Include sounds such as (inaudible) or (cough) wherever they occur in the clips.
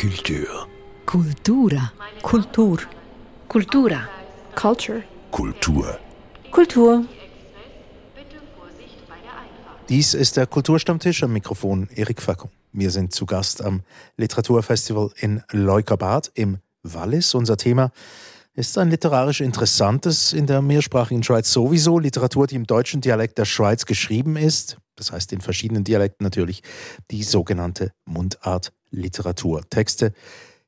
Kultur. Kultura. Kultur. Kultura. Culture. Kultur. Kultur. Dies ist der Kulturstammtisch am Mikrofon Erik Facko. Wir sind zu Gast am Literaturfestival in Leukerbad im Wallis. Unser Thema ist ein literarisch interessantes in der mehrsprachigen Schweiz sowieso. Literatur, die im deutschen Dialekt der Schweiz geschrieben ist. Das heißt in verschiedenen Dialekten natürlich die sogenannte Mundartliteratur. Texte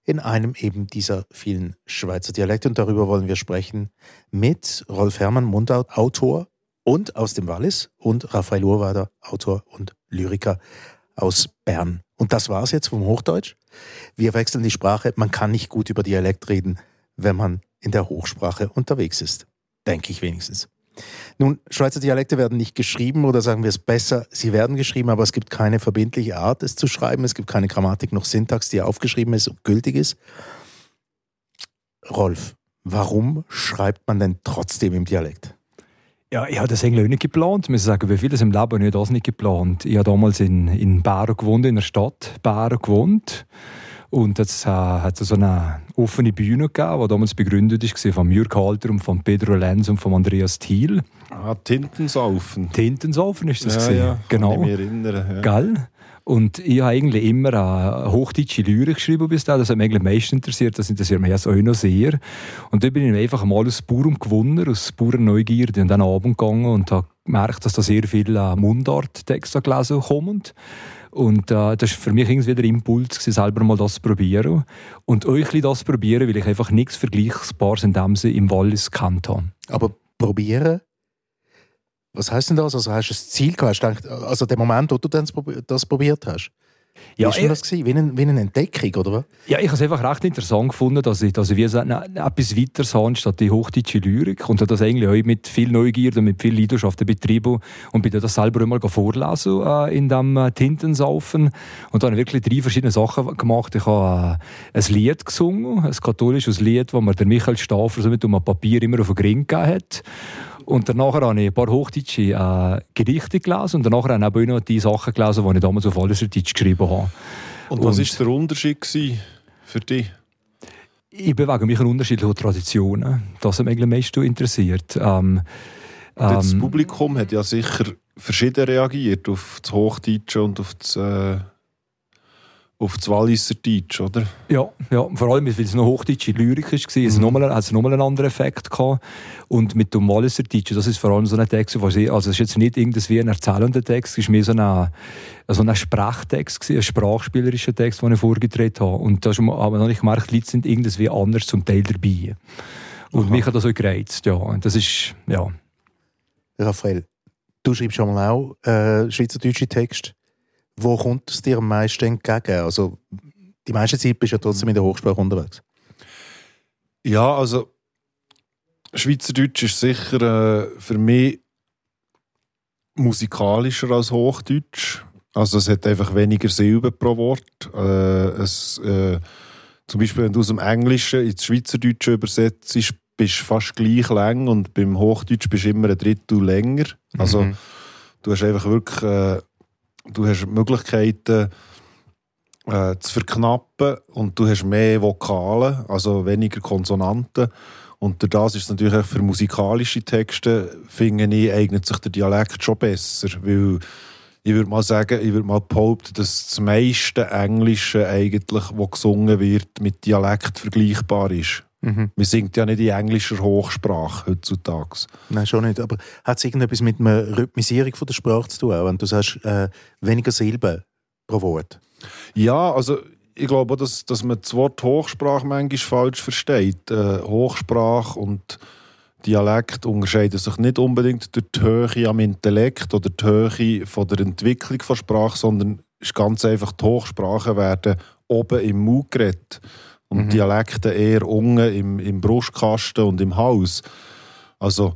in einem eben dieser vielen Schweizer Dialekte. Und darüber wollen wir sprechen mit Rolf Herrmann, Mundartautor und aus dem Wallis und Raphael Urwader, Autor und Lyriker aus Bern. Und das war's jetzt vom Hochdeutsch. Wir wechseln die Sprache. Man kann nicht gut über Dialekt reden, wenn man in der Hochsprache unterwegs ist. Denke ich wenigstens. Nun, Schweizer Dialekte werden nicht geschrieben oder sagen wir es besser, sie werden geschrieben, aber es gibt keine verbindliche Art, es zu schreiben. Es gibt keine Grammatik noch Syntax, die aufgeschrieben ist und gültig ist. Rolf, warum schreibt man denn trotzdem im Dialekt? Ja, ich habe das eigentlich auch nicht geplant. Ich muss sagen, wie vieles im Leben habe das nicht geplant. Ich habe damals in, in Bären gewohnt, in der Stadt Bären gewohnt. Und es äh, hat so eine offene Bühne gegeben, die damals begründet war von Jürg Halter und von Pedro Lenz und von Andreas Thiel. Ah, Tintensaufen. Tintensaufen ist das ja, gewesen. ja, genau. Ich mich erinnern. Ja. Gell? Und ich habe eigentlich immer eine hochdeutsche Lyrik geschrieben bis dahin. Das hat mich eigentlich am meisten interessiert. Das interessiert mich jetzt auch noch sehr. Und dann bin ich einfach mal aus Bauern gewonnen, aus Bauernneugierde und dann Abend gegangen und habe gemerkt, dass da sehr viele Mundarttexte gelesen kommen. Und äh, das war für mich irgendwie der Impuls, gewesen, selber mal das zu probieren. Und euch das zu probieren, weil ich einfach nichts Vergleichbares in dem Sinne im Wallis kennt habe. Aber probieren? Was heißt denn das? Also hast du ein Ziel gehabt? Hast gedacht, also der Moment, wo du das probiert hast? Wie Ja, war das? Gewesen? Wie, eine, wie eine Entdeckung, oder was? Ja, ich habe es einfach recht interessant gefunden, dass ich, dass ich wie so etwas weiter sah, anstatt die hochdeutsche Lyrik. Und habe das eigentlich auch mit viel Neugierde und mit viel Leidenschaft betrieben. Und bin dann das selber einmal vorlesen äh, in dem äh, Tintensaufen. Und da habe ich wirklich drei verschiedene Sachen gemacht. Ich habe äh, ein Lied gesungen, ein katholisches Lied, das mir der Michael Stafer so mit um ein Papier immer auf den Grin gegeben hat. Und danach habe ich ein paar hochdeutsche äh, Gedichte gelesen und danach habe ich auch noch die Sachen gelesen, die ich damals auf alles Deutsch geschrieben habe. Und was war der Unterschied für dich? Ich bewege mich in unterschiedlichen Traditionen. Das hat mich am meisten interessiert. Ähm, das ähm, Publikum hat ja sicher verschieden reagiert auf das Hochdeutsche und auf das, äh, auf das Walliser Deutsch, oder? ja, ja, vor allem, weil es noch hochdeutsche Lyrik war, mhm. es nochmal, hat es nochmal einen anderen Effekt gehabt. Und mit dem Walliser Deutschen, das ist vor allem so ein Text, wo sie, also es ist jetzt nicht irgendwie ein erzählender Text, es ist mehr so ein, so ein Sprachtext, gewesen, ein sprachspielerischer Text, den ich vorgetreten habe. Und da noch nicht gemerkt, die Leute sind irgendwie anders zum Teil dabei. Und mich hat das auch gereizt, ja. Und das ist, ja. Raphael, du schreibst schon mal auch äh, schweizerdeutsche Texte. Wo kommt es dir am meisten entgegen? Also, die meiste Zeit bist du ja trotzdem in der Hochsprache unterwegs. Ja, also Schweizerdeutsch ist sicher äh, für mich musikalischer als Hochdeutsch. Also es hat einfach weniger Silben pro Wort. Äh, es, äh, zum Beispiel, wenn du aus dem Englischen ins Schweizerdeutsche übersetzt, bist du fast gleich lang und beim Hochdeutsch bist du immer ein Drittel länger. Also Mhm. du hast einfach wirklich äh, du hast Möglichkeiten äh, zu verknappen und du hast mehr Vokale, also weniger Konsonanten. Und das ist es natürlich für musikalische Texte, finde ich, eignet sich der Dialekt schon besser. Weil ich würde mal sagen, ich würde mal behaupten, dass das meiste Englische eigentlich, was gesungen wird, mit Dialekt vergleichbar ist. Mhm. Man singt ja nicht in englischer Hochsprache heutzutage. Nein, schon nicht. Aber hat es irgendetwas mit einer Rhythmisierung von der Sprache zu tun? Wenn du sagst, äh, weniger Silben pro Wort. Ja, also ich glaube dass, dass man das Wort Hochsprache manchmal falsch versteht. Äh, Hochsprache und Dialekt unterscheiden sich nicht unbedingt durch die Höhe am Intellekt oder die Höhe von der Entwicklung der Sprache, sondern es ist ganz einfach, die Hochsprachen werden oben im Mund geredet und Mhm. Dialekte eher unten im, im Brustkasten und im Hals. Also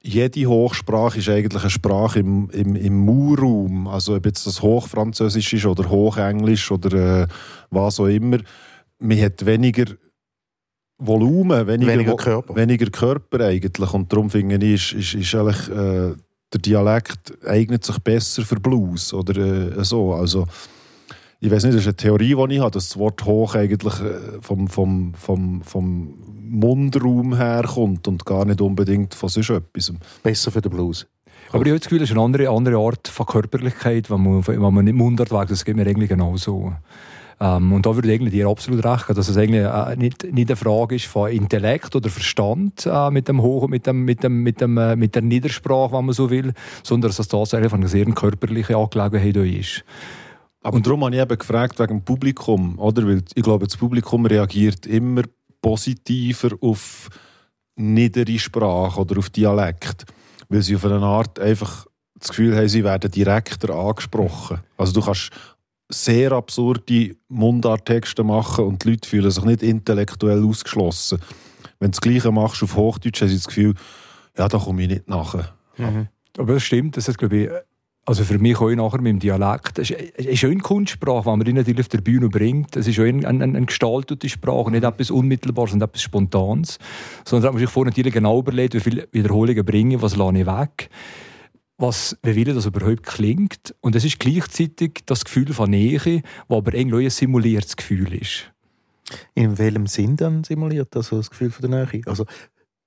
jede Hochsprache ist eigentlich eine Sprache im, im, im Murraum. Also ob jetzt das Hochfranzösisch ist oder Hochenglisch oder äh, was auch immer. Man hat weniger Volumen, weniger, Weniger Körper. weniger Körper eigentlich. Und darum finde ich, ist, ist, ist eigentlich, äh, der Dialekt eignet sich besser für Blues oder äh, so. Also ich weiß nicht, das ist eine Theorie, die ich habe, dass das Wort hoch eigentlich äh, vom, vom, vom, vom Mundraum herkommt und gar nicht unbedingt von sonst etwas. Besser für den Blues. Aber ich habe das Gefühl, es ist eine andere, andere Art von Körperlichkeit, wenn man, wenn man nicht Mundart wägt. Das geht mir eigentlich genauso. Ähm, und da würde ich dir absolut recht dass es eigentlich äh, nicht, nicht eine Frage ist von Intellekt oder Verstand äh, mit dem Hoch, mit dem, mit dem, mit dem, äh, mit der Niedersprache, wenn man so will, sondern dass es tatsächlich eine sehr körperliche Angelegenheit ist. Aber und darum habe ich eben gefragt wegen dem Publikum, oder? Weil ich glaube, das Publikum reagiert immer positiver auf niedere Sprache oder auf Dialekt, weil sie auf eine Art einfach das Gefühl haben, sie werden direkter angesprochen. Also du kannst sehr absurde Mundarttexte machen und die Leute fühlen sich nicht intellektuell ausgeschlossen. Wenn du das Gleiche machst auf Hochdeutsch, haben sie das Gefühl, ja, da komme ich nicht nachher. Mhm. Aber das stimmt, das ist, glaube ich, also für mich auch nachher mit dem Dialekt. Es ist eine Kunstsprache, die man natürlich auf der Bühne bringt. Es ist auch eine, eine, eine gestaltete Sprache, nicht etwas Unmittelbares und etwas Spontanes. Sondern man sich vorher natürlich genau überlegt, wie viele Wiederholungen bringe ich, was lasse ich weg was, wie will das überhaupt klingt. Und es ist gleichzeitig das Gefühl von Nähe, das aber irgendwie ein simuliertes Gefühl ist. In welchem Sinn dann simuliert das also das Gefühl von der Nähe? Also,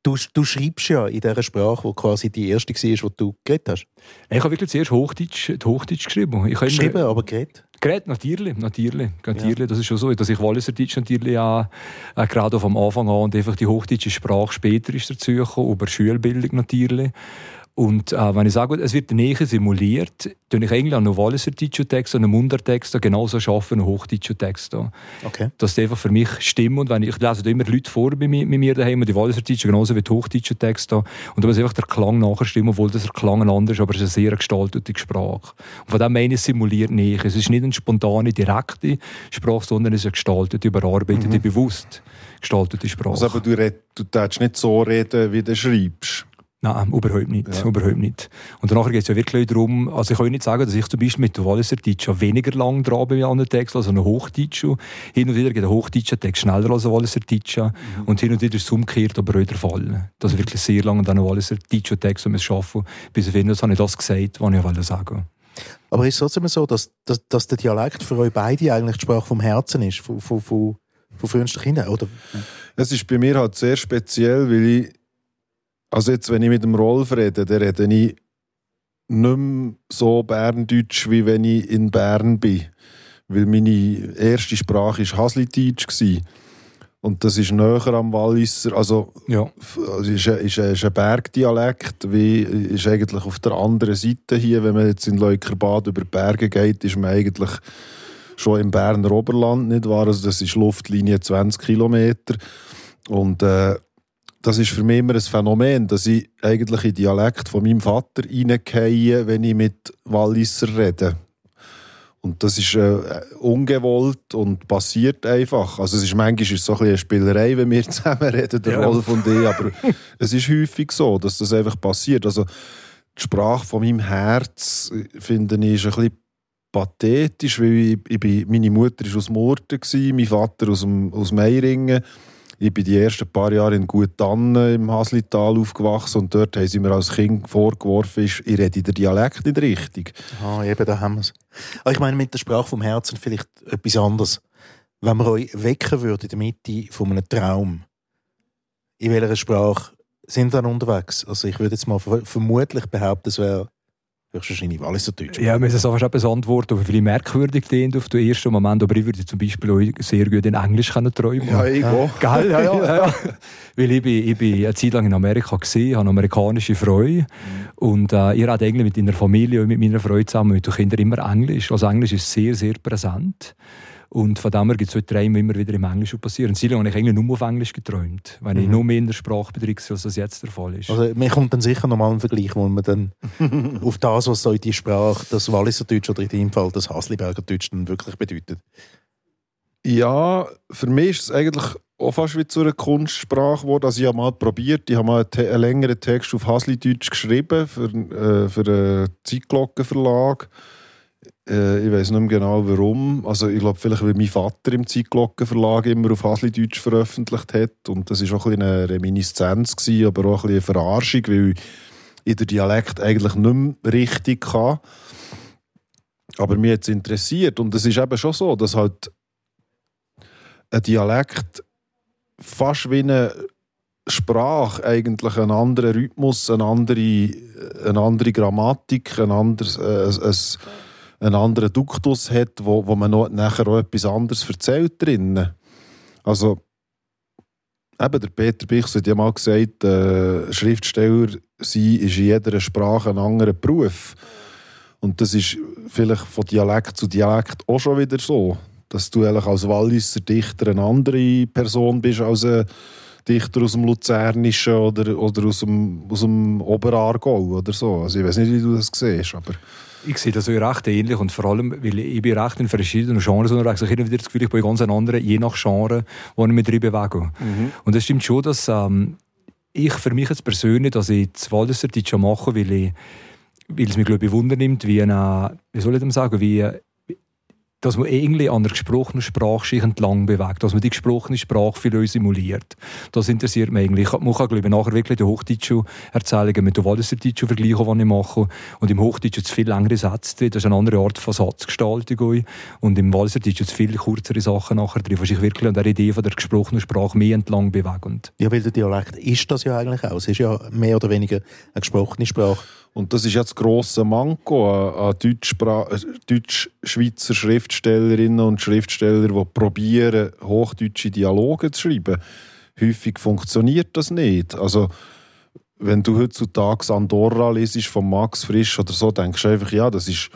du, du schreibst ja in dieser Sprache, die quasi die erste war, die du geredet hast. Ich habe wirklich zuerst Hochdeutsch, Hochdeutsch geschrieben. Ich geschrieben, aber geredet? Geredet, natürlich. natürlich, natürlich. Ja. Das ist schon so, dass ich Walliserdeutsch natürlich auch, äh, gerade vom Anfang an und einfach die hochdeutsche Sprache später ist dazu gekommen, über Schulbildung natürlich. Und äh, wenn ich sage, es wird Nähe simuliert, tue ich eigentlich einen Walliser Text und einen Mundartext genauso schaffen, Text. Okay. Das ist einfach für mich stimmt. Und wenn ich, ich lese da immer Leute vor bei mir, bei mir daheim, die Walliser genauso wie die Hochdeutscher Text. Und da muss einfach der Klang nachher stimmen, obwohl das der Klang anders ist, aber es ist eine sehr gestaltete Sprache. Und von dem meine ich, simuliert Nähe. Es ist nicht eine spontane, direkte Sprache, sondern es ist eine gestaltete, überarbeitete, mhm. bewusst gestaltete Sprache. Also aber du, red, du darfst nicht so reden, wie du schreibst. Nein, überhaupt nicht. Ja. Überhaupt nicht. Und danach geht es ja wirklich darum, also ich kann nicht sagen, dass ich zum Beispiel mit dem Walliser Deutsch weniger lang dran bin an den Text als ein Hochdeutsch. Hin und wieder geht ein Hochdeutscher Text schneller als ein Walliser Deutsch. Mhm. Und hin und wieder ist es umgekehrt, aber auch der Fall. Dass ich wirklich sehr lange an einem Walliser Deutsch Text arbeiten bis ich finde, das habe ich das gesagt, was ich wollte sagen. Aber ist es trotzdem so, dass, dass, dass, der Dialekt für euch beide eigentlich die Sprache vom Herzen ist, von, von, von, von frühester Kinder, oder? Es ist bei mir halt sehr speziell, weil ich also jetzt, wenn ich mit dem Rolf rede, dann rede ich nicht mehr so Berndeutsch, wie wenn ich in Bern bin. Weil meine erste Sprache war Hasliteutsch. Und das ist näher am Walliser, also ja. also ist, ein, ist, ein, ist ein Bergdialekt, wie ist eigentlich auf der anderen Seite hier, wenn man jetzt in Leukerbad über Berge geht, ist man eigentlich schon im Berner Oberland, nicht wahr? Also das ist Luftlinie 20 Kilometer und äh, das ist für mich immer ein Phänomen, dass ich eigentlich in Dialekt von meinem Vater reingehe, wenn ich mit Walliser rede. Und das ist äh, ungewollt und passiert einfach. Also es ist manchmal ist es so ein eine Spielerei, wenn wir (laughs) zusammen reden, der ja. Rolf und ich, aber (laughs) es ist häufig so, dass das einfach passiert. Also die Sprache von meinem Herz, finde ich, ist ein bisschen pathetisch, weil ich, ich bin, meine Mutter war aus Murten, mein Vater aus, dem, aus Meiringen. Ich bin die ersten paar Jahre in Guttannen im Haslital aufgewachsen und dort haben sie mir als Kind vorgeworfen, ich rede den Dialekt nicht richtig. Ah, eben, da haben wir es. Aber ich meine, mit der Sprache vom Herzen vielleicht etwas anderes. Wenn wir euch wecken würden in der Mitte von einem Traum, in welcher Sprache sind dann unterwegs? Also ich würde jetzt mal vermutlich behaupten, es wäre Höchstwahrscheinlich Walliserdeutsch. Ja, wir müssen es auch etwas antworten, wie merkwürdig klingt auf den ersten Moment. Aber ich würde zum Beispiel auch sehr gut in Englisch können träumen Ja, ich auch. Geil, ja, ja, ja. (laughs) Weil ich bin, ich bin eine Zeit lang in Amerika gesehen, habe eine amerikanische Freundin. Mhm. Und äh, ihr habt eigentlich mit deiner Familie und mit meiner Freude zusammen, mit den Kindern immer Englisch. Also Englisch ist sehr, sehr präsent. Und von dem her gibt es heute Träume immer wieder im Englischen passieren. Und habe ich eigentlich nur auf Englisch geträumt, wenn mhm. ich nur mehr in der Sprachbetrieb als das jetzt der Fall ist. Also mir kommt dann sicher nochmal ein Vergleich, wo man dann (laughs) auf das, was so in die Sprache, das Walliser Deutsch oder in dem Fall das Hasliberger Deutsch dann wirklich bedeutet. Ja, für mich ist es eigentlich auch fast wie zu einer Kunstsprache geworden. Also ich habe mal probiert, ich habe mal einen, längeren Text auf Hasli-Deutsch geschrieben für, äh, für einen Zeitglockenverlag. Äh, ich weiß nicht mehr genau warum. Also ich glaube vielleicht, weil mein Vater im Zeitglockenverlag immer auf Haslideutsch veröffentlicht hat. Und das war auch ein eine Reminiszenz, gewesen, aber auch ein eine Verarschung, weil ich den Dialekt eigentlich nicht mehr richtig kann. Aber mich hat es interessiert und es ist eben schon so, dass halt ein Dialekt fast wie eine Sprache eigentlich einen anderen Rhythmus, eine andere, eine andere Grammatik, ein anderes, äh, ein, einen anderen Duktus hat, wo, wo man noch, nachher auch etwas anderes erzählt drinnen. Also, eben der Peter Bichs hat ja mal gesagt, äh, Schriftsteller sein ist in jeder Sprache ein anderer Beruf. Und das ist vielleicht von Dialekt zu Dialekt auch schon wieder so, dass du eigentlich als Walliser Dichter eine andere Person bist als ein Dichter aus dem Luzernischen oder, oder aus dem, aus dem Oberaargau oder so. Also ich weiß nicht, wie du das siehst, aber... Ich sehe das auch recht ähnlich und vor allem, weil ich bin recht in verschiedenen Genres unterwegs. Ich habe wieder das Gefühl, ich bin ganz ein anderer, je nach Genre, wo ich mich drin bewege. Mhm. Und es stimmt schon, dass ähm, ich für mich jetzt persönlich, dass ich das Walliserdeutsch mache, weil ich weil es mich glaube ich Wunder nimmt, wie eine, wie soll ich dem sagen, wie dass man irgendwie an der gesprochenen Sprache sich entlang bewegt, dass man die gesprochene Sprache für uns simuliert. Das interessiert mich eigentlich. Man kann, glaube ich, nachher wirklich die Hochdeutschen Erzählungen mit der Walliserdeutschen vergleichen, die ich mache. Und im Hochdeutschen zu viel längere Sätze drin. Das ist eine andere Art von Satzgestaltung. Und im Walliserdeutschen zu viel kürzere Sachen nachher drin, die sich wirklich an der Idee von der gesprochenen Sprache mehr entlang bewegen. Ja, weil der Dialekt ist das ja eigentlich auch. Es ist ja mehr oder weniger eine gesprochene Sprache. Und das ist jetzt das grosse Manko an, Deutsch-Schweizer Schriftstellerinnen und Schriftsteller, die probieren, hochdeutsche Dialoge zu schreiben. Häufig funktioniert das nicht. Also, wenn du heutzutage Andorra liest von Max Frisch oder so, denkst du einfach, ja, das ist,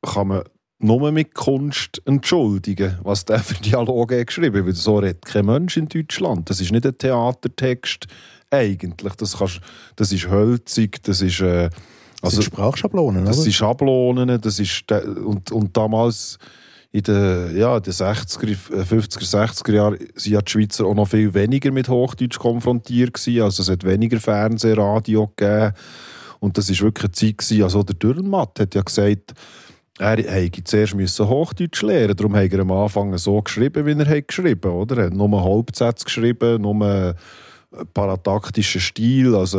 kann man nur mit Kunst entschuldigen, was der für Dialoge geschrieben hat. Weil so redet kein Mensch in Deutschland. Das ist nicht ein Theatertext eigentlich. Das, kannst, das ist hölzig, das ist... Äh, also, das sind Sprachschablonen, Das oder? sind Schablonen, das ist... Und, und damals in den, ja, den 60er, 50er, 60er Jahren sind ja die Schweizer auch noch viel weniger mit Hochdeutsch konfrontiert gewesen. Also es hat weniger Fernseh, Radio gegeben. Und das war wirklich eine Zeit gewesen. Also der Dürrenmatt hat ja gesagt, er hätte zuerst müssen Hochdeutsch lernen Darum hat er am Anfang so geschrieben, wie er hat geschrieben hat. Er hat nur Hauptsätze geschrieben, nur parataktischen Stil, also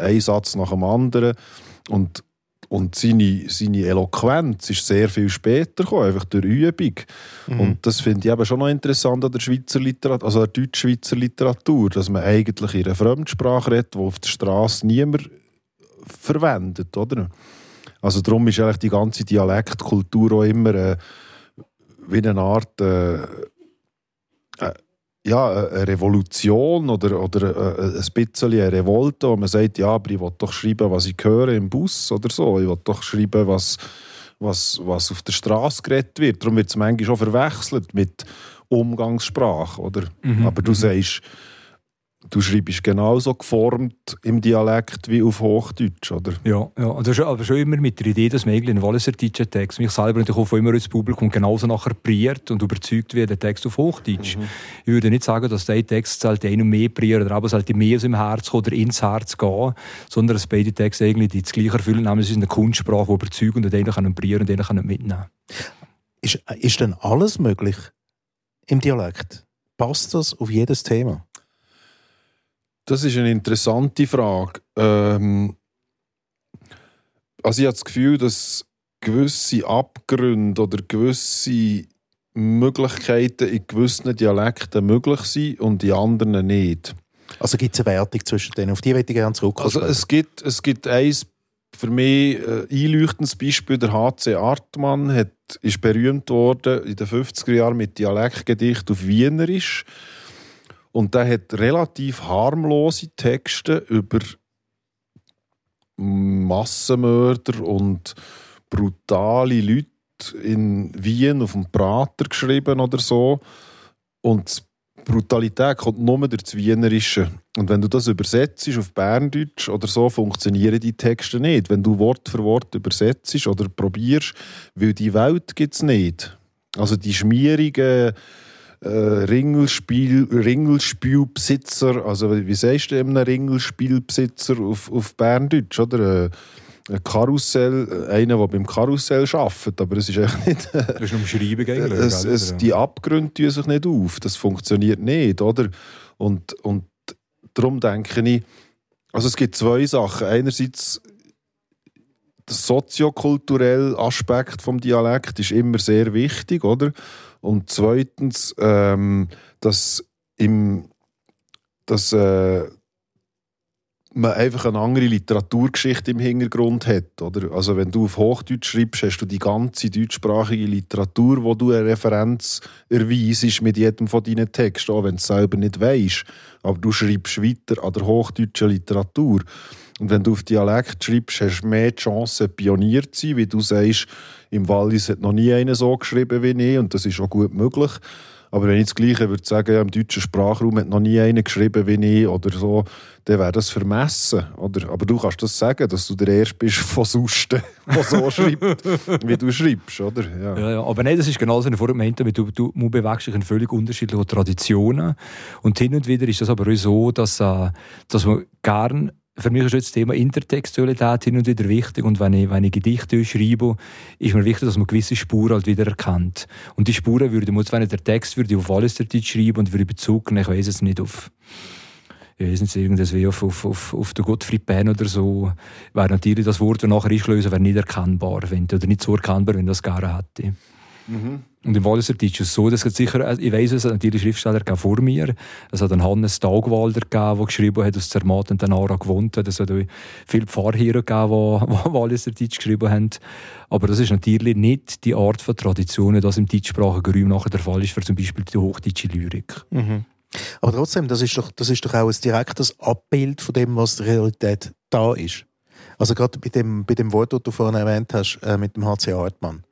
ein Satz nach dem anderen. Und, und seine, seine Eloquenz ist sehr viel später gekommen, einfach durch Übung. Mhm. Und das finde ich eben schon noch interessant an der Schweizer Literatur, also der deutsch-schweizer Literatur, dass man eigentlich in einer Fremdsprache redet, die auf der Straße niemand verwendet, oder? Also darum ist eigentlich die ganze Dialektkultur auch immer äh, wie eine Art äh, äh, ja, eine Revolution oder, oder äh, ein bisschen eine Revolte, wo man sagt, ja, aber ich will doch schreiben, was ich höre im Bus oder so. Ich will doch schreiben, was, was, was auf der Straße geredet wird. Darum wird es manchmal schon verwechselt mit Umgangssprache, oder? Mhm. Aber du mhm. sagst, Du schreibst genauso geformt im Dialekt wie auf Hochdeutsch, oder? Ja, ja. Also schon, aber schon immer mit der Idee, dass man irgendwie einen Walliserdeutschen Text, mich selber natürlich auch immer ins Publikum genauso nachher priert und überzeugt wie der Text auf Hochdeutsch. Mhm. Ich würde nicht sagen, dass der Text halt einen mehr priert oder aber sollte mehr aus dem Herz oder ins Herz gehen, sondern dass beide Texte eigentlich das Gleiche erfüllen, nämlich es ist eine Kunstsprache, die überzeugt und den können prieren und den können mitnehmen. Ist, ist denn alles möglich im Dialekt? Passt das auf jedes Thema? Das ist eine interessante Frage. Ähm, also ich habe das Gefühl, dass gewisse Abgründe oder gewisse Möglichkeiten in gewissen Dialekten möglich sind und in anderen nicht. Also gibt es eine Wertung zwischen denen? Auf die möchte ich gerne zurückkommen. Also es gibt, es gibt ein für mich äh, einleuchtendes Beispiel. Der H.C. Artmann hat, ist berühmt worden in den 50er Jahren mit Dialektgedicht auf Wienerisch. Und der hat relativ harmlose Texte über Massenmörder und brutale Leute in Wien auf dem Prater geschrieben oder so. Und Brutalität kommt nur durch das Wienerische. Und wenn du das übersetzt auf Berndeutsch oder so, funktionieren die Texte nicht. Wenn du Wort für Wort übersetzt oder probierst, weil die Welt gibt es nicht. Also die schmierigen äh, Ringelspiel, Ringelspielbesitzer, also wie sagst du einem Ringelspielbesitzer auf, auf Berndeutsch, oder? Äh, ein Karussell, einer, der beim Karussell arbeitet, aber es ist echt nicht... das ist Umschreibung eigentlich. Es, es, die Abgründe tun sich nicht auf, das funktioniert nicht, oder? Und, und darum denke ich, also es gibt zwei Sachen. Einerseits der soziokulturelle Aspekt vom Dialekt ist immer sehr wichtig, oder? Und zweitens, ähm, dass im dass äh, man einfach eine andere Literaturgeschichte im Hintergrund hat. Oder? Also wenn du auf Hochdeutsch schreibst, hast du die ganze deutschsprachige Literatur, wo du eine Referenz erweisest mit jedem von deinen Texten, auch wenn du es selber nicht weißt. Aber du schreibst weiter an der hochdeutschen Literatur. Und wenn du auf Dialekt schreibst, hast du mehr Chance, Pionier zu sein, wie du sagst, im Wallis hat noch nie einer so geschrieben wie ich und das ist auch gut möglich. Aber wenn ich das Gleiche würde sagen, ja, im deutschen Sprachraum hat noch nie einer geschrieben wie ich oder so, dann wäre das vermessen. Oder? Aber du kannst das sagen, dass du der Erste bist (laughs) von Susten, der so schreibt, (laughs) wie du schreibst. Oder? Ja. Ja, ja. Aber nein, das ist genau so eine Form, du, du, du bewegst dich in völlig unterschiedliche Traditionen. Und hin und wieder ist das aber auch so, dass, äh, dass man gerne für mich ist das Thema Intertextualität hin und wieder wichtig und wenn ich, wenn ich Gedichte schreibe, ist mir wichtig, dass man gewisse Spuren halt wieder erkennt. Und die Spuren würde man, wenn ich der Text würde auf alles der Zeit schreiben und würde Bezug nehmen, ich weiß es nicht, auf ich weiß nicht, irgendwas wie auf, auf, auf, auf den Gottfried Benn oder so, wäre natürlich das Wort, das nachher einschlösen, wäre nicht erkennbar, wenn, oder nicht so erkennbar, wenn das gar hätte. Mhm. Und im Walliser Deutsch ist es so, dass es sicher, ich weiss, es hat natürlich Schriftsteller vor mir. Es hat einen Hannes Tagwalder gegeben, der geschrieben hat, aus Zermatt und Nara gewohnt hat. Es hat viele Pfarrherren gegeben, (laughs) die Walliser Deutsch geschrieben haben. Aber das ist natürlich nicht die Art von Traditionen, die im deutschsprachigen Raum nachher der Fall ist, für zum Beispiel die hochdeutsche Lyrik. Mhm. Aber trotzdem, das ist, doch, das ist doch auch ein direktes Abbild von dem, was die Realität da ist. Also gerade bei dem, bei dem Wort, das du vorhin erwähnt hast, äh, mit dem HC Hartmann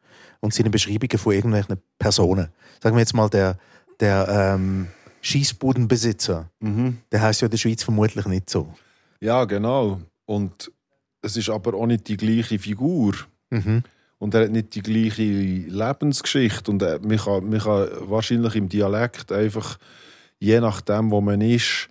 und seine Beschreibungen von irgendwelchen Personen. Sagen wir jetzt mal, der, der ähm, Schießbudenbesitzer, mhm. der heißt ja in der Schweiz vermutlich nicht so. Ja, genau. Und es ist aber auch nicht die gleiche Figur. Mhm. Und er hat nicht die gleiche Lebensgeschichte. Und man kann, man kann wahrscheinlich im Dialekt einfach, je nachdem, wo man ist,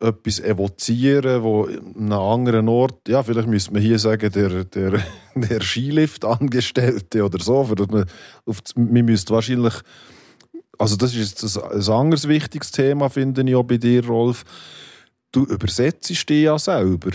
etwas evozieren, wo an einem anderen Ort, ja, vielleicht müsste man hier sagen, der, der, (laughs) der Skilift-Angestellte oder so, für dass man, auf, man müsste wahrscheinlich, also das ist ein anderes wichtiges Thema, finde ich auch bei dir, Rolf. Du übersetzt dich ja selber.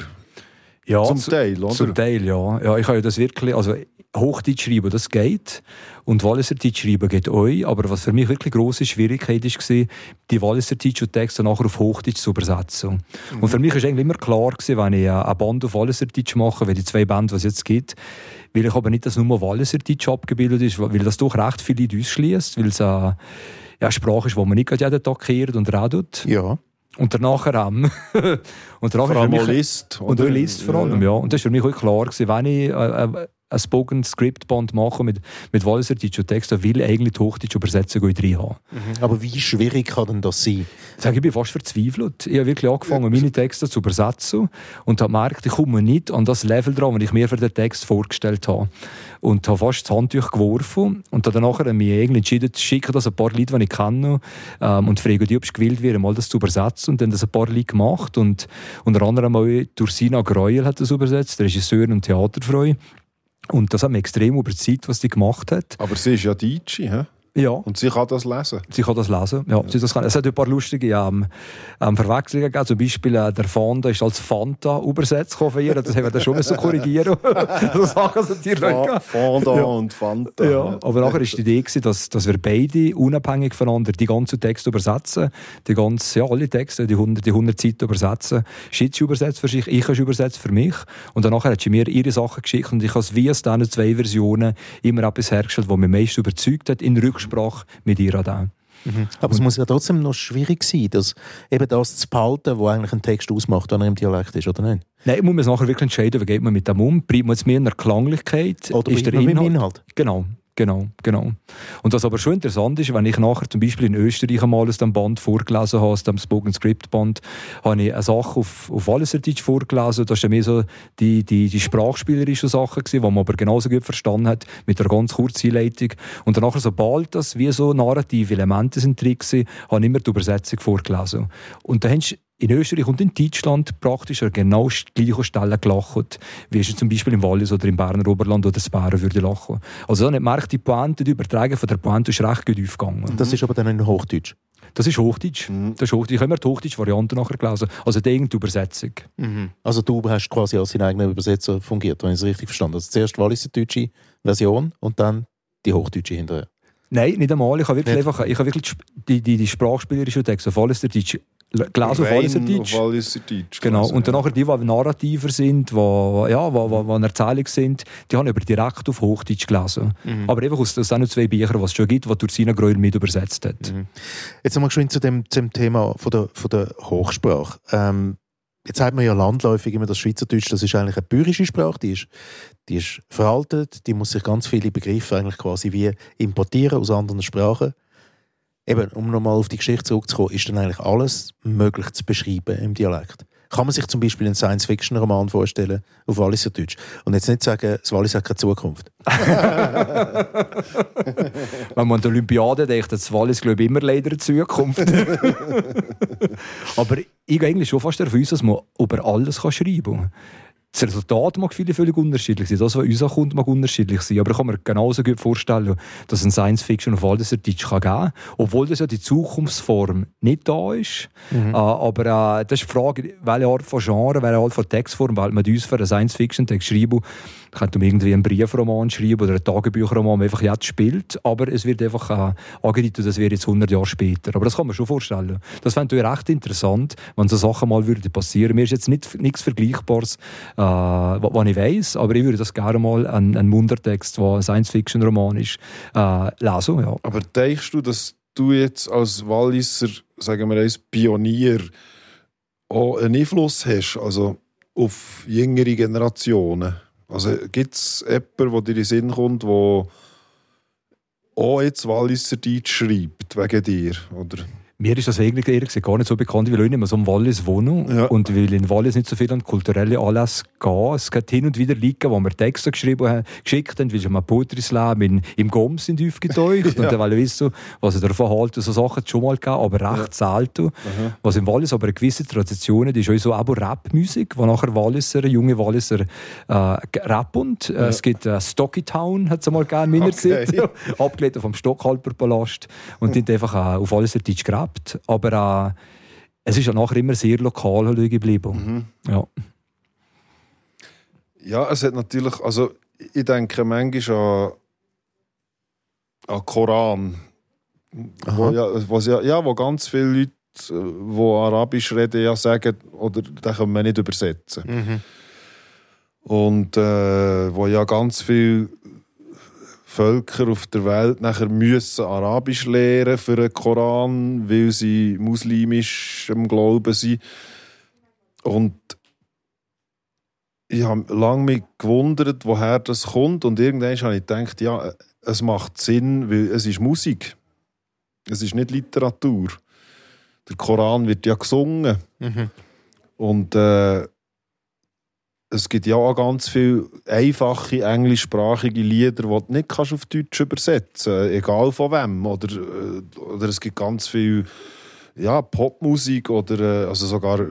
Ja, zum Teil, oder? Zum Teil, ja. ja ich habe das wirklich, also Hochdeutsch schreiben, das geht. Und Walliser Deutsch schreiben geht euch. Aber was für mich wirklich grosse Schwierigkeit war, die Walliser Deutsch Texte nachher auf Hochdeutsch zu übersetzen. Mhm. Und für mich war eigentlich immer klar, gewesen, wenn ich eine Band auf Walliser Deutsch mache, wie die zwei Bände, die es jetzt gibt, will ich aber nicht, dass nur Walliser Deutsch abgebildet ist, weil das doch recht viele Leute ausschließt, weil es eine, ja, Sprache ist, die man nicht jeden Tag kehrt und redet. Ja. Und danach RAM. (laughs) und danach vor allem liest. Und du liest vor allem, ja. Und das war für mich auch klar, gewesen, wenn ich äh, äh ein Spoken Script Band machen mit, mit Walserdeutsch und Text, will eigentlich die Hochdeutsche Übersetzung drin haben. Mhm. Aber wie schwierig kann denn das sein? Ich, ich bin fast verzweifelt. Ich habe wirklich angefangen, meine Texte zu übersetzen und habe gemerkt, ich komme nicht an das Level dran, das ich mir für den Text vorgestellt habe. Und habe fast das Handtuch geworfen und dann nachher mich irgendwie entschieden, zu schicken das ein paar Leute, die ich kenne ähm, und frage die, ob es gewillt wäre, mal das zu übersetzen. Und dann das ein paar Leute gemacht und unter anderem mal Dursina Greuel hat das übersetzt, Regisseur und Theaterfrau. Und das hat mich extrem überzeugt, was sie gemacht hat. Aber sie ist ja Deutsche, hä? Ja. Und sie kann das lesen? Sie kann das lesen, ja. ja. Sie das kann. Es hat ein paar lustige ähm, ähm, Verwechslungen gegeben. Zum Beispiel äh, der Fanta ist als Fanta übersetzt von ihr. Das haben wir dann schon so korrigieren (laughs) so Sachen natürlich Fa Fanta ja. und Fanta. Ja. Aber nachher war die Idee, gewesen, dass, dass wir beide unabhängig voneinander die ganzen Texte übersetzen. Die ganzen, ja, alle Texte, die 100, die 100 Seiten übersetzen. Schitz übersetzt für sich, ich habe übersetzt für mich. Und danach hat sie mir ihre Sachen geschickt und ich habe es wie aus diesen zwei Versionen immer etwas hergestellt, was mich meist überzeugt hat, in Rücksprache Sprache mit ihr auch. Mhm. Aber es muss ja trotzdem noch schwierig sein, dass eben das zu behalten, was eigentlich ein Text ausmacht, wenn er im Dialekt ist, oder nicht? Nein, muss man es nachher wirklich entscheiden, wie geht man mit dem um? Bleibt man jetzt mehr in der Klanglichkeit? Oder ist der Inhalt? Inhalt? Genau. Genau, genau. Und was aber schon interessant ist, wenn ich nachher zum Beispiel in Österreich einmal aus dem Band vorgelesen habe, aus dem Spoken Script Band, habe ich eine Sache auf, auf Walliserdeutsch vorgelesen. Das war mehr so die, die, die sprachspielerischen Sachen, gewesen, die man aber genauso gut verstanden hat, mit einer ganz kurzen Einleitung. Und danach, sobald das wie so narrative Elemente sind drin waren, habe ich immer die Übersetzung vorgelesen. Und da hast in Österreich und in Deutschland praktisch an genau gleichen Stellen gelacht, wie es zum Beispiel im Wallis oder im Berner Oberland oder das Bären würde lachen. Also dann merkt die Pointe, die Übertragung von der Pointe ist recht gut aufgegangen. Das ist aber dann in Hochdeutsch? Das ist Hochdeutsch. Mhm. Das ist Hochdeutsch. Ich habe mir die Hochdeutsch-Variante nachher gelesen. Also die irgendeine Übersetzung. Mhm. Also du hast quasi als dein eigener Übersetzer fungiert, wenn ich es richtig verstanden habe. Also zuerst Walliser-Deutsche Version und dann die Hochdeutsche hinterher. Nein, nicht einmal. Ich habe wirklich Nicht? einfach ich habe wirklich die, die, die, sprachspielerischen Texte auf alles der Deutsch gelesen, auf Rein Deutsch. Walliser Deutsch. Genau. Und dann ja. die, die narrativer sind, die, ja, die, die, die Erzählungen sind, die habe ich aber direkt auf Hochdeutsch gelesen. Mhm. Aber einfach aus, den zwei Büchern, die es schon gibt, die Ursina Greuel mit übersetzt hat. Mhm. Jetzt nochmal geschwind zu dem, zum Thema von der, von der Hochsprache. Ähm, jetzt sagt man ja landläufig immer, das Schweizerdeutsch, das ist eigentlich eine bäuerische Sprache, die ist, die ist veraltet, die muss sich ganz viele Begriffe eigentlich quasi wie importieren aus anderen Sprachen. Eben, um nochmal auf die Geschichte zurückzukommen, ist dann eigentlich alles möglich zu beschreiben im Dialekt. Kann man sich zum Beispiel einen Science-Fiction-Roman vorstellen auf Walliser Deutsch und jetzt nicht sagen, das Wallis hat keine Zukunft. (laughs) Wenn man an die Olympiade denkt, das Wallis, glaube ich, immer leider in Zukunft. (laughs) Aber ich gehe eigentlich schon fast davon aus, dass man über alles kann schreiben kann. Das Resultat mag viele völlig unterschiedlich sein. Das, was uns kommt, mag unterschiedlich sein. Aber ich kann mir genauso gut vorstellen, dass ein Science-Fiction auf all dieser Deutsch kann geben kann. Obwohl das ja die Zukunftsform nicht da ist. Äh, aber äh, das ist die Frage, welche Art von Genre, welche Art von Textform weil man uns für einen Science-Fiction-Text schreiben. Könnte man irgendwie einen Briefroman schreiben oder einen Tagebuchroman, der einfach jetzt spielt. Aber es wird einfach äh, angedeutet, das wäre jetzt 100 Jahre später. Aber das kann man schon vorstellen. Das fände ich recht interessant, wenn so Sachen mal würden passieren. Mir ist jetzt nicht, nichts Vergleichbares, äh, wa- was ich weiß, aber ich würde das gerne mal einen, Mundertext, der ein Science-Fiction-Roman ist, äh, lesen. Ja. Aber denkst du, dass du jetzt als Walliser, sagen wir als Pionier, auch einen Einfluss hast, also auf jüngere Generationen? Also gibt es jemanden, der dir in den Sinn kommt, der auch jetzt Walliser Deutsch schreibt, wegen dir? Oder? Mir ist das eigentlich ehrlich gesagt gar nicht so bekannt, weil ich nicht mehr so im Wallis wohne Ja. und weil in Wallis nicht so viel an kulturelle Anlässe gehen. Es geht hin und wieder liegen, wo wir Texte geschrieben haben, geschickt haben, weil schon mal Poetry Slam in, im GOM sind aufgetaucht (laughs) Ja. und dann will ich wissen, was ich davon halte. So Sachen schon mal gegeben, aber recht selten. Was im Wallis aber eine gewisse Tradition hat, ist auch so aber Rap-Musik, wo nachher Walliser, junge Walliser äh, Rap und äh, es gibt äh, Stocky Town, hat es mal gegeben in meiner Okay. Zeit, (laughs) abgeleitet vom Stockhalper Palast und die einfach äh, auf Walliser Deutsch gerappt. Aber äh, es ist ja nachher immer sehr lokal halt geblieben. Ja. Ja, es hat natürlich, also ich denke manchmal an, an Koran, wo, Aha. ja, was ja, ja, wo ganz viele Leute, die Arabisch reden, ja sagen, oder den können wir nicht übersetzen. Mhm. Und äh, wo ja ganz viele Völker auf der Welt nachher müssen Arabisch lernen für den Koran, weil sie muslimisch im Glauben sind. Und ich habe lange mich gewundert, woher das kommt. Und irgendwann habe ich gedacht, ja, es macht Sinn, weil es ist Musik. Es ist nicht Literatur. Der Koran wird ja gesungen. Mhm. Und äh, es gibt ja auch ganz viele einfache englischsprachige Lieder, die du nicht auf Deutsch übersetzen kannst, egal von wem. Oder, äh, oder es gibt ganz viel ja, Popmusik oder äh, also sogar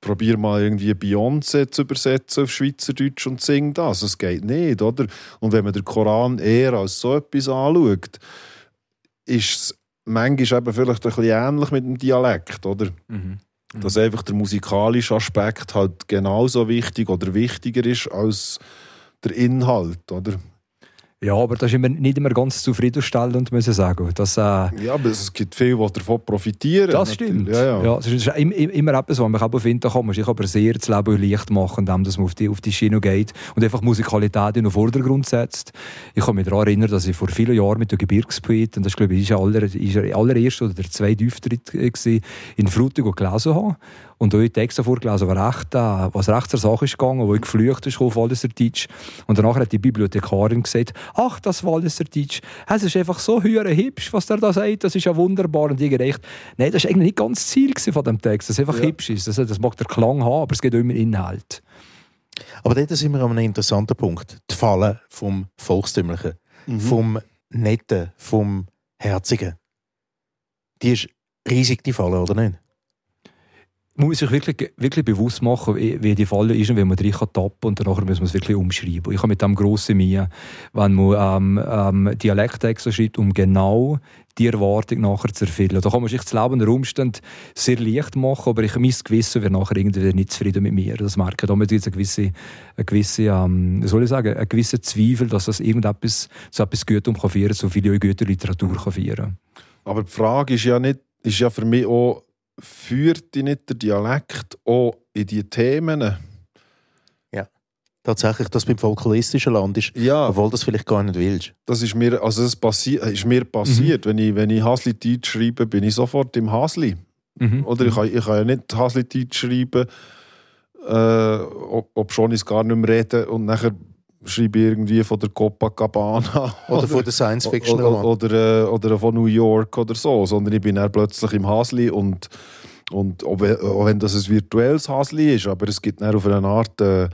probier mal irgendwie Beyoncé zu übersetzen auf Schweizerdeutsch und sing das. Es geht nicht, oder? Und wenn man den Koran eher als so etwas anschaut, ist es manchmal eben vielleicht ein bisschen ähnlich mit dem Dialekt, oder? Mhm. Dass einfach der musikalische Aspekt halt genauso wichtig oder wichtiger ist als der Inhalt, oder? Ja, aber das ist immer, nicht immer ganz zufriedenstellend, muss ich sagen. Das, äh, Ja, aber es gibt viele, die davon profitieren. Das stimmt. natürlich. Ja, ja. es ist im- im- immer etwas, was man auch finden kann. Man sich aber sehr das Leben leicht machen, indem dass man auf die, auf die Schiene geht und einfach Musikalität in den Vordergrund setzt. Ich kann mich daran erinnern, dass ich vor vielen Jahren mit den Gebirgspoeten, das glaube ich, ist der aller, der allererste oder der zweite Auftritt äh, gewesen, in Frutigen gelesen habe. Und da habe ich Texte vorgelesen, was recht, äh, was recht zur Sache ist gegangen, wo ich geflüchtet ist auf Walliser Deutsch. Und danach hat die Bibliothekarin gesagt, ach, das Walliser Deutsch, es ist einfach so höher hübsch, was der da sagt, das ist ja wunderbar. Und ich gedacht, nein, das ist eigentlich nicht ganz das Ziel von dem Text, dass es einfach Ja. hübsch ist. Das, das mag der Klang haben, aber es geht auch immer Inhalt. Aber dort sind wir an einem interessanten Punkt. Die Falle vom Volkstümlichen, vom Netten, vom Herzigen. Die ist riesig, die Falle, oder nicht? Man muss sich wirklich, wirklich bewusst machen, wie die Falle ist und wie man drin kann. Und danach muss man es wirklich umschreiben. Ich habe mit dem grossen Mühe, wenn man ähm, ähm, Dialekttexte schreibt, um genau die Erwartung nachher zu erfüllen. Da kann man sich das Leben unter Umständen sehr leicht machen, aber ich mein Gewissen wäre nachher irgendwie nicht zufrieden mit mir. Das merke ich. Da gibt es eine gewisse, eine gewisse ähm, soll ich sagen, einen gewissen Zweifel, dass das irgendetwas so etwas Gutes kann führen, so viel gute Literatur kann führen. Aber die Frage ist ja nicht, ist ja für mich auch, führt dich nicht der Dialekt auch in die Themen? Tatsächlich, dass beim folkloristischen Land ist, Ja, obwohl das vielleicht gar nicht willst. das ist mir, also das passi ist mir passiert. Wenn ich, wenn ich Hasli-Deutsch schreibe, bin ich sofort im Hasli. Mhm. Oder ich kann, ich kann ja nicht Hasli-Deutsch schreiben, äh, ob, ob schon ich es gar nicht mehr rede und nachher schreibe irgendwie von der Copacabana Oder von der Science-Fiction oder, oder, äh, oder von New York oder so, sondern ich bin dann plötzlich im Hasli und, und auch wenn das ein virtuelles Hasli ist, aber es gibt dann auf eine Art äh,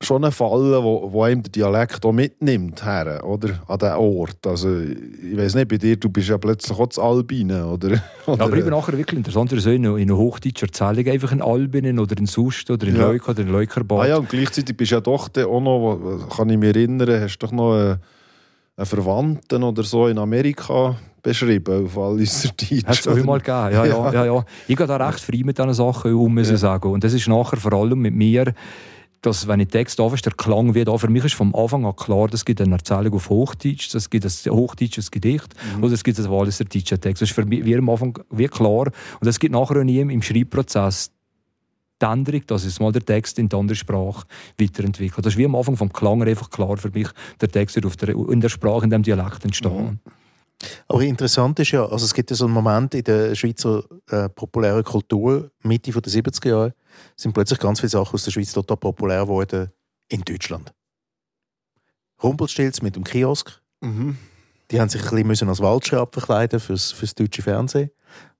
schon eine Falle, wo, wo einem der Dialekt auch mitnimmt her, oder? An den Ort. Also, ich weiß nicht, bei dir, du bist ja plötzlich auch Albine, oder? (laughs) Ja, oder aber eben nachher wirklich interessant, so in einer, in einer hochdeutscher Erzählung einfach in Albinen oder in Sust oder in Ja. Leuka oder in Leukerbad. Ah ja, und gleichzeitig bist du ja doch auch noch, kann ich mich erinnern, hast du doch noch einen, einen Verwandten oder so in Amerika beschrieben, auf Walliser Deutsch. Hat es auch mal gegeben. Ja, ja, (laughs) ja. ja. Ich gehe da recht frei mit diesen Sachen um, muss ich sagen. Und das ist nachher vor allem mit mir, dass, wenn ich Text anfange, der Klang wird an. Für mich ist vom Anfang an klar, es gibt eine Erzählung auf Hochdeutsch, es gibt ein hochdeutsches Gedicht oder es gibt ein Walliser deutscher Text. Das ist für mich wie am Anfang wie klar. Und es gibt nachher auch nie im Schreibprozess die Änderung, dass es mal der Text in die andere Sprache weiterentwickelt. Das ist wie am Anfang vom Klang einfach klar für mich, der Text wird auf der, in der Sprache, in dem Dialekt entstehen. Aber interessant ist ja, also es gibt ja so einen Moment in der Schweizer äh, populären Kultur, Mitte der 70er Jahre, sind plötzlich ganz viele Sachen aus der Schweiz total populär geworden in Deutschland. Rumpelstilz mit dem Kiosk, Mhm. die haben sich ein bisschen müssen als Waldschraub verkleiden fürs, fürs deutsche Fernsehen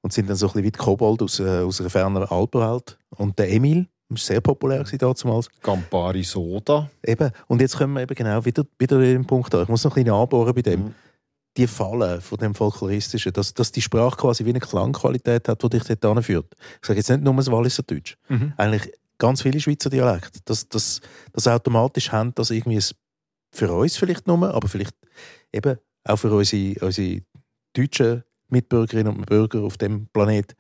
und sind dann so ein bisschen wie die Kobold aus, äh, aus einer fernen Alpenwelt. Und der Emil, war sehr populär damals. Campari Soda. Eben. Und jetzt kommen wir eben genau wieder, wieder in den Punkt an. Ich muss noch ein bisschen anbohren bei dem. Mhm. Die Falle von dem Folkloristischen, dass, dass die Sprache quasi wie eine Klangqualität hat, die dich dort anführt. Ich sage jetzt nicht nur das Walliser Deutsch. Mhm. Eigentlich ganz viele Schweizer Dialekte. Das, das, das automatisch haben, das irgendwie für uns vielleicht nur, aber vielleicht eben auch für unsere, unsere deutschen Mitbürgerinnen und Bürger auf dem Planet,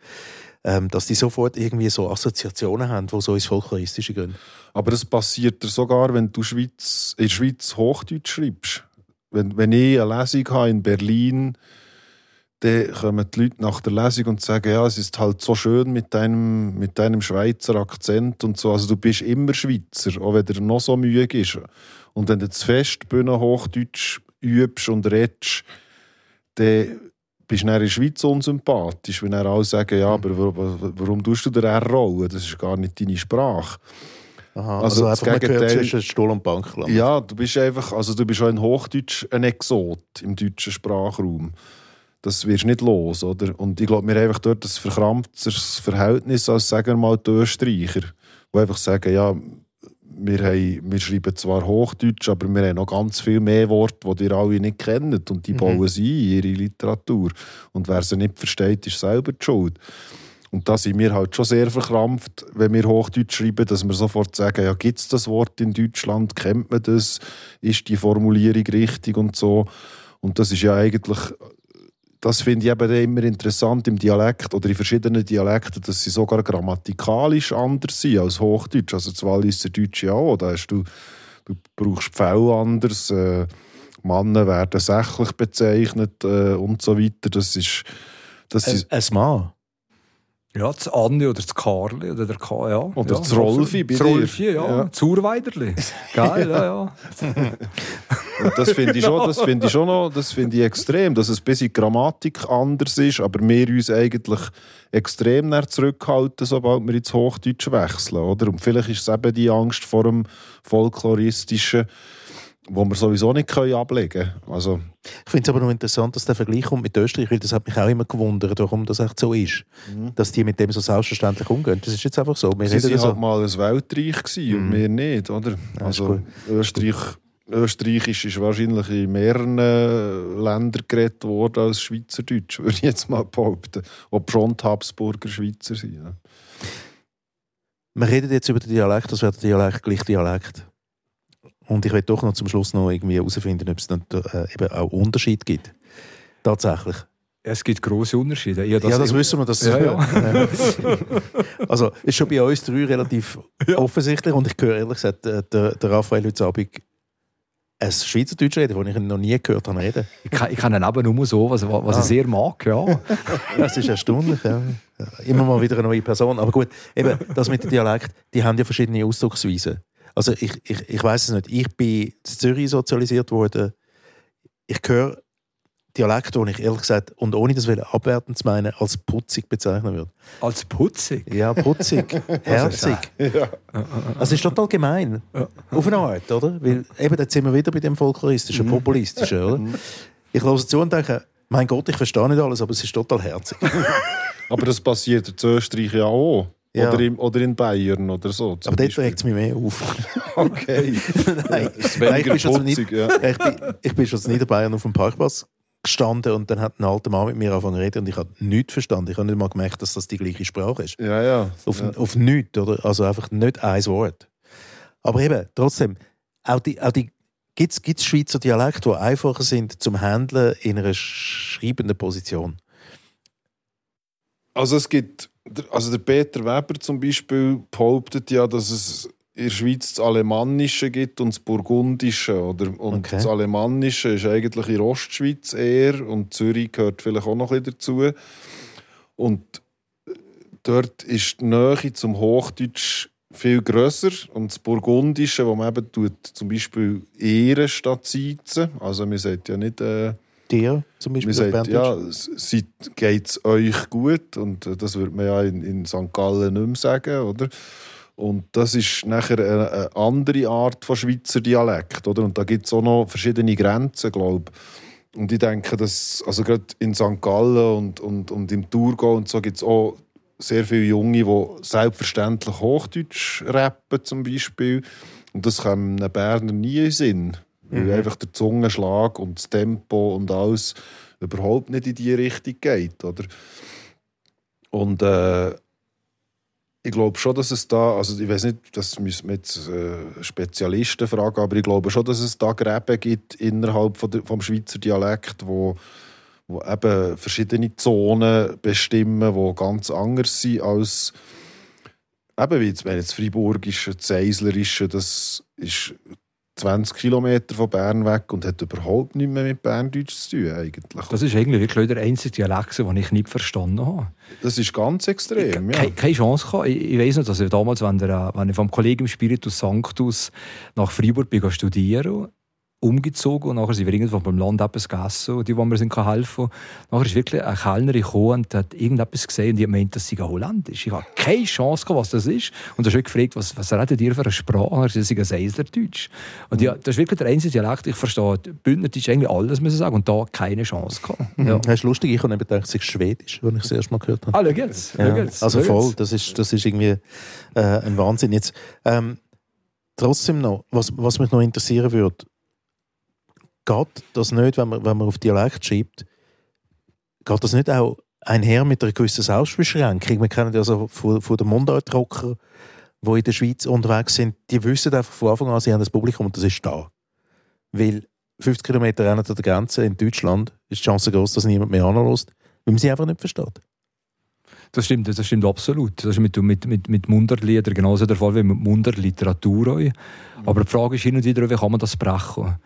ähm, dass die sofort irgendwie so Assoziationen haben, die so ins Folkloristische gehen. Aber es passiert dir sogar, wenn du Schweiz, in der Schweiz Hochdeutsch schreibst. Wenn, wenn ich eine Lesung habe in Berlin dann kommen die Leute nach der Lesung und sagen, ja, es ist halt so schön mit deinem, mit deinem Schweizer Akzent und so. Also du bist immer Schweizer, auch wenn dir noch so müde ist. Und wenn du das Festbühne Hochdeutsch übst und redest, dann bist du in der Schweiz unsympathisch, wenn dann alle sagen, ja, aber warum, warum tust du den R rollen? Das ist gar nicht deine Sprache. Aha, Also also, das Gegenteil- zwischen Stuhl und Bank. gelandet. Ja, du bist einfach, also du bist auch in Hochdeutsch ein Exot im deutschen Sprachraum. Das wirst du nicht los, oder? Und ich glaube, wir haben einfach dort ein verkrampftes Verhältnis als, sagen wir mal, die Österreicher, die einfach sagen, ja, wir, haben, wir schreiben zwar Hochdeutsch, aber wir haben noch ganz viel mehr Worte, die ihr alle nicht kennt und die Mhm. bauen sie in ihre Literatur. Und wer sie nicht versteht, ist selber die Schuld. Und da sind wir halt schon sehr verkrampft, wenn wir Hochdeutsch schreiben, dass wir sofort sagen, ja, gibt es das Wort in Deutschland, kennt man das, ist die Formulierung richtig und so. Und das ist ja eigentlich, das finde ich eben immer interessant im Dialekt oder in verschiedenen Dialekten, dass sie sogar grammatikalisch anders sind als Hochdeutsch. Also das Walliser Deutsch ja auch, da hast du, du brauchst Pfälle anders, äh, Männer werden sächlich bezeichnet äh, und so weiter. Das ist, das ist Ein, ein Mann. Ja, das Anni oder das Karli oder der K, ja. Oder ja, das Rolfi bei dir. Rolfi, ja. Ja. Das Urweiderli. Geil, (laughs) ja, ja. Und das finde ich schon, das finde ich schon noch, das finde ich extrem, dass es ein bisschen Grammatik anders ist, aber wir uns eigentlich extrem näher zurückhalten, sobald wir ins Hochdeutsche wechseln, oder? Und vielleicht ist es eben die Angst vor dem Folkloristischen, wo wir sowieso nicht können ablegen können. Also, Ich finde es aber noch interessant, dass der Vergleich kommt mit Österreich, weil das hat mich auch immer gewundert, warum das echt so ist. Dass die mit dem so selbstverständlich umgehen. Das ist jetzt einfach so. Wir sie waren so. halt mal ein Weltreich gewesen und wir nicht, oder? ist also. Österreich Österreichisch ist wahrscheinlich in mehreren äh, Ländern geredet worden als Schweizerdeutsch, (laughs) würde ich jetzt mal behaupten. Ob schon die Habsburger Schweizer sind. Ja. Wir reden jetzt über den Dialekt, das wäre der Dialekt gleich Dialekt. Und ich will doch noch zum Schluss noch irgendwie herausfinden, ob es dann äh, eben auch Unterschied gibt. Tatsächlich. Es gibt große Unterschiede. Ich habe ja, das wissen wir. Das Ja, ja. (laughs) also, ist schon bei uns drei relativ offensichtlich. Und ich höre ehrlich gesagt, äh, der, der Raphael heute Abend ein Schweizerdeutsch reden, das ich noch nie gehört habe reden. Ich kann, ich kann ihn aber nur so, was, was Ah. ich sehr mag. Ja. (laughs) Das ist erstaunlich. Ja. Ja, Immer mal wieder eine neue Person. Aber gut, eben, das mit dem Dialekt, die haben ja verschiedene Ausdrucksweisen. Also ich, ich, ich weiß es nicht. Ich bin in Zürich sozialisiert worden. Ich höre Dialekt, den ich ehrlich gesagt, und ohne das will abwertend zu meinen, als putzig bezeichnen würde. Als putzig. Ja, putzig, (laughs) herzig. Also es ist total gemein. Auf eine Art, oder? Weil eben, jetzt sind wir wieder bei dem folkloristischen, populistischen, oder? Ich höre zu und denke, mein Gott, ich verstehe nicht alles, aber es ist total herzig. (laughs) Aber das passiert in Österreich ja auch. Ja. Oder, in, oder in Bayern oder so. Aber dort regt es mich mehr auf. (laughs) Okay. (laughs) Nein, Nein, ich bin schon putzig. Ja, ich, bin, ich bin schon in Niederbayern auf dem Parkplatz gestanden und dann hat ein alter Mann mit mir angefangen zu reden und ich habe nichts verstanden. Ich habe nicht mal gemerkt, dass das die gleiche Sprache ist. Ja, ja. Auf, ja. auf nichts, oder? Also einfach nicht ein Wort. Aber eben, trotzdem, auch die, auch die gibt es Schweizer Dialekte, die einfacher sind zum Handeln in einer schreibenden Position. Also es gibt, also der Peter Weber zum Beispiel behauptet ja, dass es in der Schweiz das Alemannische gibt und das Burgundische. Oder? Und Okay. das Alemannische ist eigentlich in der Ostschweiz eher und Zürich gehört vielleicht auch noch ein dazu. Und dort ist die Nähe zum Hochdeutsch viel grösser und das Burgundische, wo man eben tut, zum Beispiel Ehren statt Siezen, also man sagt ja nicht... Äh, Dir zum Beispiel auf sagt, ja, geht es euch gut? Und äh, das würde man ja in, in St. Gallen nicht mehr sagen, oder? Und das ist nachher eine, eine andere Art von Schweizer Dialekt, oder? Und da gibt es auch noch verschiedene Grenzen, glaube ich. Und ich denke, dass, also gerade in St. Gallen und, und, und im Thurgau und so gibt es auch sehr viele Junge, die selbstverständlich Hochdeutsch rappen, zum Beispiel. Und das kommt einem Berner nie in den Sinn. Weil einfach der Zungenschlag und das Tempo und alles überhaupt nicht in die Richtung geht, oder? Und äh, ich glaube schon, dass es da, also ich weiß nicht, das müssen wir jetzt äh, Spezialisten fragen, aber ich glaube schon, dass es da Gräben gibt innerhalb von der, vom Schweizer Dialekt, wo, wo eben verschiedene Zonen bestimmen, die ganz anders sind als eben wie jetzt, wenn jetzt das Friburgische, das Eislerische, das ist 20 Kilometer von Bern weg und hat überhaupt nichts mehr mit Berndeutsch zu tun eigentlich. Das ist eigentlich wirklich der einzige Dialekt, den ich nicht verstanden habe. Das ist ganz extrem, ja. Keine, Chance gehabt. Ich, ich weiß noch, dass ich damals, wenn, der, wenn ich vom Kollegen Spiritus Sanctus nach Freiburg bin, studieren umgezogen und nachher sind wir irgendwann beim Land etwas gegessen, die, wo wir sind helfen Nachher ist wirklich ein Kellner gekommen und hat irgendetwas gesehen und ich meinte, das sei holländisch. Ich hatte keine Chance, gehabt, was das ist. Und er hat gefragt, was, was redet ihr für eine Sprache? Und sei ein Seislerdeutsch. Und ja, das ist wirklich der einzige Dialekt, ich verstehe Bündnerdeutsch eigentlich alles, muss ich sagen, und da keine Chance gehabt. Ja. Das ist lustig, ich habe eben gedacht, es ist Schwedisch, als ich es erst mal gehört habe. Ah, schau Ja, jetzt, also voll, das ist, das ist irgendwie äh, ein Wahnsinn. Jetzt, ähm, trotzdem noch, was, was mich noch interessieren würde, geht das nicht, wenn man, wenn man auf Dialekt schreibt, geht das nicht auch einher mit einer gewissen Selbstbeschränkung? Wir kennen ja so von, von den Mundartrocker, die in der Schweiz unterwegs sind, die wissen einfach von Anfang an, sie haben das Publikum und das ist da. Weil 50 Kilometer hinter der Grenze in Deutschland ist die Chance groß, dass niemand mehr anlässt, weil man sie einfach nicht versteht. Das stimmt, das stimmt absolut. Das ist mit, mit, mit, mit Mundartliedern genauso der Fall wie mit Mundartliteratur. auch. Aber die Frage ist hin und wieder, wie kann man das brechen?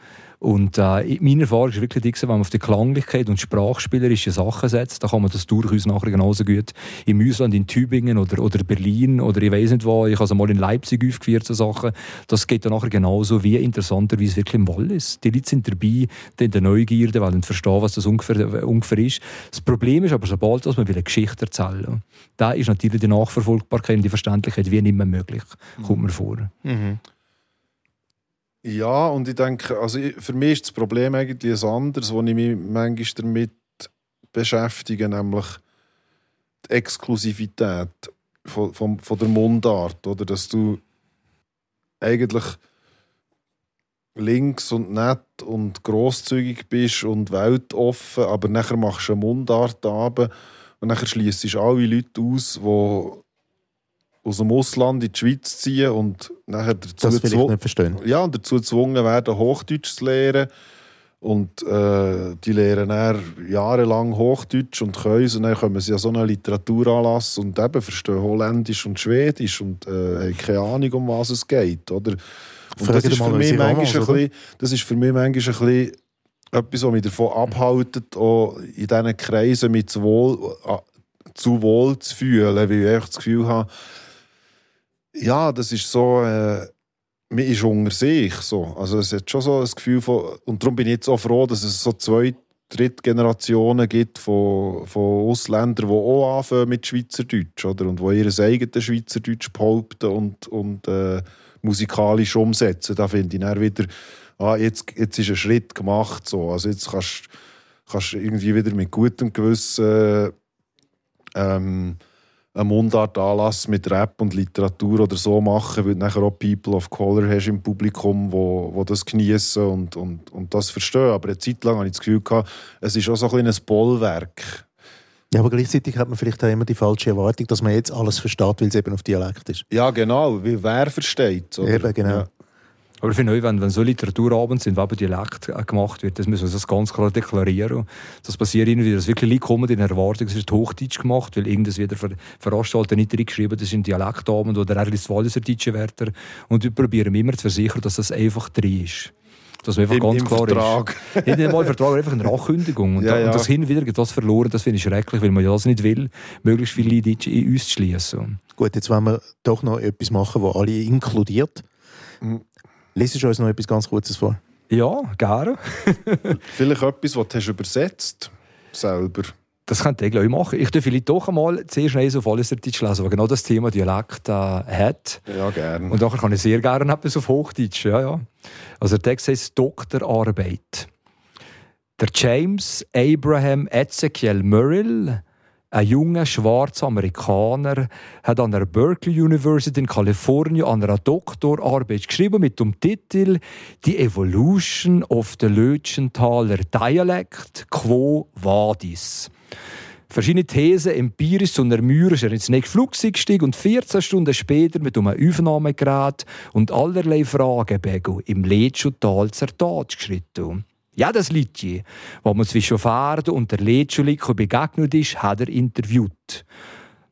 Und äh, meine Erfahrung ist wirklich die, wenn man auf die Klanglichkeit und sprachspielerische Sachen setzt, dann kann man das durchaus nachher genauso gut im Ausland, in Tübingen oder, oder Berlin oder ich weiß nicht wo, ich habe es mal in Leipzig aufgeführt, so Sachen. Das geht dann nachher genauso wie interessanterweise wirklich im Wallis. Die Leute sind dabei, die in der Neugierde, weil sie verstehen, was das ungefähr, ungefähr ist. Das Problem ist aber, sobald dass man eine Geschichte erzählen will, da ist natürlich die Nachverfolgbarkeit und die Verständlichkeit wie nicht mehr möglich, kommt mir vor. Ja, und ich denke, also für mich ist das Problem eigentlich ein anderes, wo ich mich manchmal damit beschäftige, nämlich die Exklusivität von, von, von der Mundart. Oder dass du eigentlich, links und nett und grosszügig bist und weltoffen, aber nachher machst du eine Mundart ab und nachher schließt du alle Leute aus, die aus dem Ausland in die Schweiz ziehen und nachher dazu, Das will ich nicht verstehen. ja, und dazu gezwungen werden, Hochdeutsch zu lernen. Und äh, die lernen dann jahrelang Hochdeutsch und können und dann kommen sie an so einen Literaturanlass und eben verstehen Holländisch und Schwedisch und äh, haben keine Ahnung, um was es geht. Oder? Und das ist, für mich manchmal ein bisschen, das ist für mich manchmal ein bisschen etwas, was mich davon abhält, auch in diesen Kreisen mit zu wohl, äh, zu wohl zu fühlen, weil ich das Gefühl habe, ja, das ist so, äh, man ist unter sich. So. Also es hat schon so ein Gefühl von, und darum bin ich jetzt auch froh, dass es so zwei, dritte Generationen gibt von, von Ausländern, die auch anfangen mit Schweizerdeutsch, oder? Und die ihr eigenes Schweizerdeutsch behaupten und, und äh, musikalisch umsetzen. Da finde ich dann wieder, ah, jetzt, jetzt ist ein Schritt gemacht. So. Also jetzt kannst kannst du irgendwie wieder mit gutem Gewissen ähm, einen Mundartanlass mit Rap und Literatur oder so machen, weil du nachher auch People of Color hast im Publikum, wo, wo das genießen und, und, und das verstehen. Aber eine Zeit lang hatte ich das Gefühl, gehabt, es ist auch so ein kleines Bollwerk. Ja, aber gleichzeitig hat man vielleicht auch immer die falsche Erwartung, dass man jetzt alles versteht, weil es eben auf Dialekt ist. Ja, genau, wie wer versteht? Eben, genau. Ja. Aber ich finde, auch, wenn, wenn so Literaturabende sind, wo eben Dialekt äh, gemacht wird, das müssen wir das ganz klar deklarieren. Das passiert irgendwie, dass wirklich Leute kommen in Erwartung, es wird Hochdeutsch gemacht, weil irgendwas wieder ver Veranstalter nicht reingeschrieben das sind Dialektabend oder er ist Walliser Deutsche Wärter. Und wir probieren immer zu versichern, dass das einfach drin ist. Dass man einfach Im, ganz im klar Vertrag. (laughs) ist. Nicht einmal Vertrag, einfach eine Ankündigung. Und, Ja, ja. und das hin und wieder geht das verloren, das finde ich schrecklich, weil man ja das nicht will, möglichst viele Deutsche in uns zu schließen. Gut, jetzt wollen wir doch noch etwas machen, das alle inkludiert. Lesest du uns noch etwas ganz Kurzes vor? Ja, gerne. (laughs) Vielleicht etwas, was du hast übersetzt selber. Das könnte ich, glaube ich, machen. Ich darf vielleicht doch einmal zuerst eins auf alles Deutsch lesen, weil genau das Thema Dialekt äh, hat. Ja, gerne. Und nachher kann ich sehr gerne etwas auf Hochdeutsch. Ja, ja. Also der Text heißt Doktorarbeit. Der James Abraham Ezekiel Murrill, ein junger schwarzer Amerikaner, hat an der Berkeley University in Kalifornien an einer Doktorarbeit geschrieben mit dem Titel Die Evolution of the Lötschenthaler Dialect Quo Vadis. Verschiedene Thesen empirisch ermüren, ist er ins nächste Flugzeug gestiegen und 14 Stunden später mit einem Aufnahmegerät und allerlei Fragebögen im Letschutal zur Tat geschritten. Ja, das Liedchen, das man zwischen Pferden und der Letschuliko begegnet ist, hat er interviewt.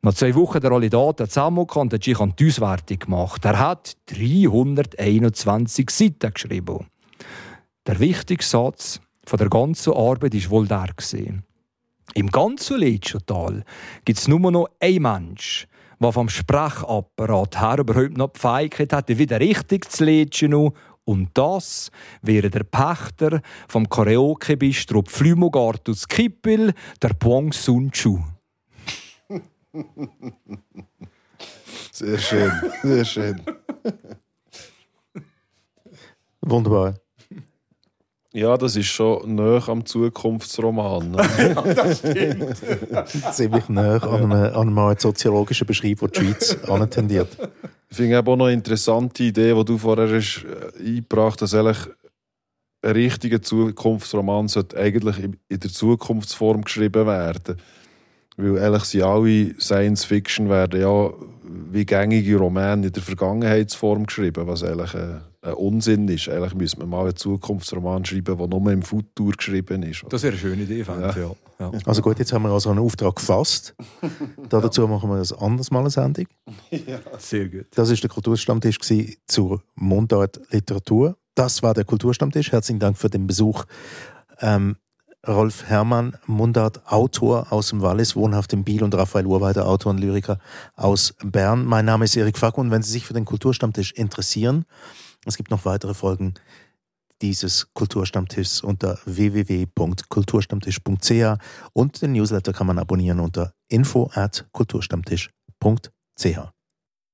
Nach zwei Wochen der alle Daten zusammengekommen und hat die Auswertung gemacht. Er hat 321 Seiten geschrieben. Der wichtigste Satz von der ganzen Arbeit ist wohl der. Im ganzen Letschotal gibt es nur noch einen Mensch, der vom Sprechapparat her überhaupt noch die Fähigkeit hat, wieder richtig zu letschen. Und das wäre der Pächter vom Karaoke-Bistro Pflümogartus Kippel, der Buang Sun Chu. (laughs) Sehr schön, sehr schön. Wunderbar. Ja, das ist schon näher am Zukunftsroman. ne? (laughs) Ziemlich nah an einem, an einem soziologischen Beschreib, der die Schweiz antendiert. Ich finde auch noch eine interessante Idee, die du vorher hast, äh, eingebracht hast, dass eigentlich ein richtiger Zukunftsroman sollte eigentlich in der Zukunftsform geschrieben werden. Weil eigentlich sind alle Science-Fiction werden ja wie gängige Romane in der Vergangenheitsform geschrieben, was eigentlich ein, ein Unsinn ist. Eigentlich müsste man mal einen Zukunftsroman schreiben, der nur im Futur geschrieben ist. Das wäre eine schöne Idee, fände ich, ja. Ja. Also gut, jetzt haben wir also einen Auftrag gefasst. (laughs) Da dazu machen wir ein anderes Mal eine Sendung. Sehr gut. Das war der Kulturstammtisch zur Mundart Literatur. Das war der Kulturstammtisch. Herzlichen Dank für den Besuch. Ähm, Rolf Herrmann, Mundart, Autor aus dem Wallis, wohnhaft in Biel und Raphael Urweider, Autor und Lyriker aus Bern. Mein Name ist Erik Fack und wenn Sie sich für den Kulturstammtisch interessieren, es gibt noch weitere Folgen dieses Kulturstammtischs unter www.kulturstammtisch.ch und den Newsletter kann man abonnieren unter info at kulturstammtisch.ch.